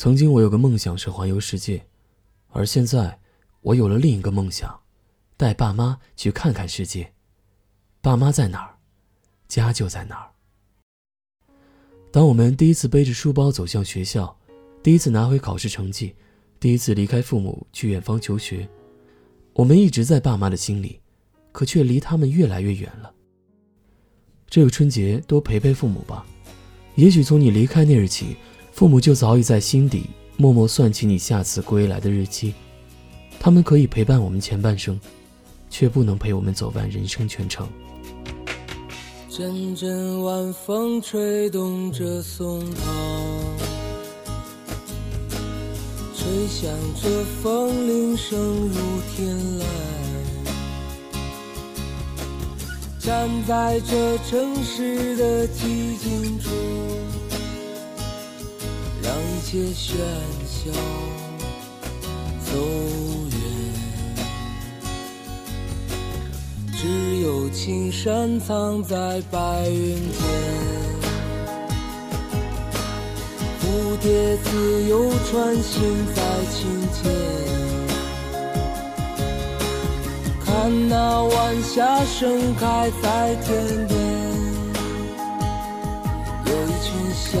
曾经我有个梦想是环游世界，而现在我有了另一个梦想，带爸妈去看看世界。爸妈在哪儿，家就在哪儿。当我们第一次背着书包走向学校，第一次拿回考试成绩，第一次离开父母去远方求学，我们一直在爸妈的心里，可却离他们越来越远了。这个春节多陪陪父母吧，也许从你离开那日起。父母就早已在心底默默算起你下次归来的日期，他们可以陪伴我们前半生，却不能陪我们走完人生全程。阵阵晚风吹动着松涛，吹响着风铃声如天籁。站在这城市的寂静处让一切喧嚣走远，只有青山藏在白云间，蝴蝶自由穿行在清间，看那晚霞盛开在天边，有一群向。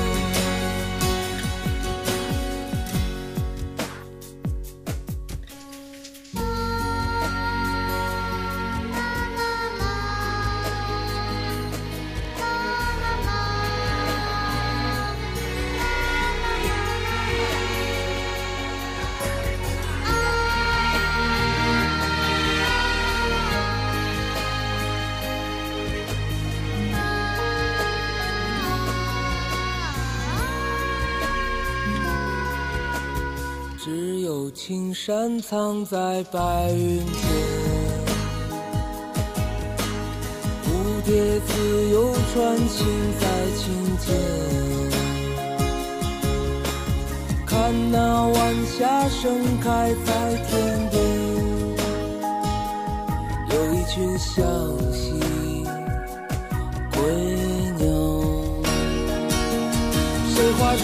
青山藏在白云间，蝴蝶自由穿行在青间，看那晚霞盛开在天边，有一群向西归鸟，谁画出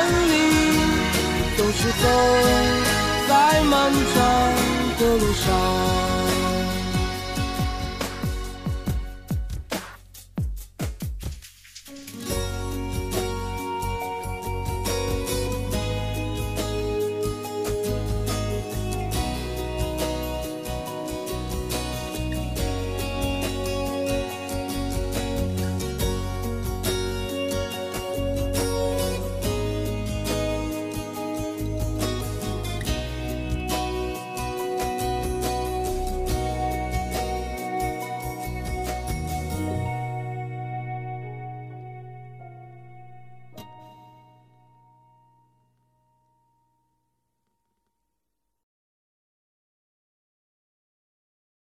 是走在漫长的路上。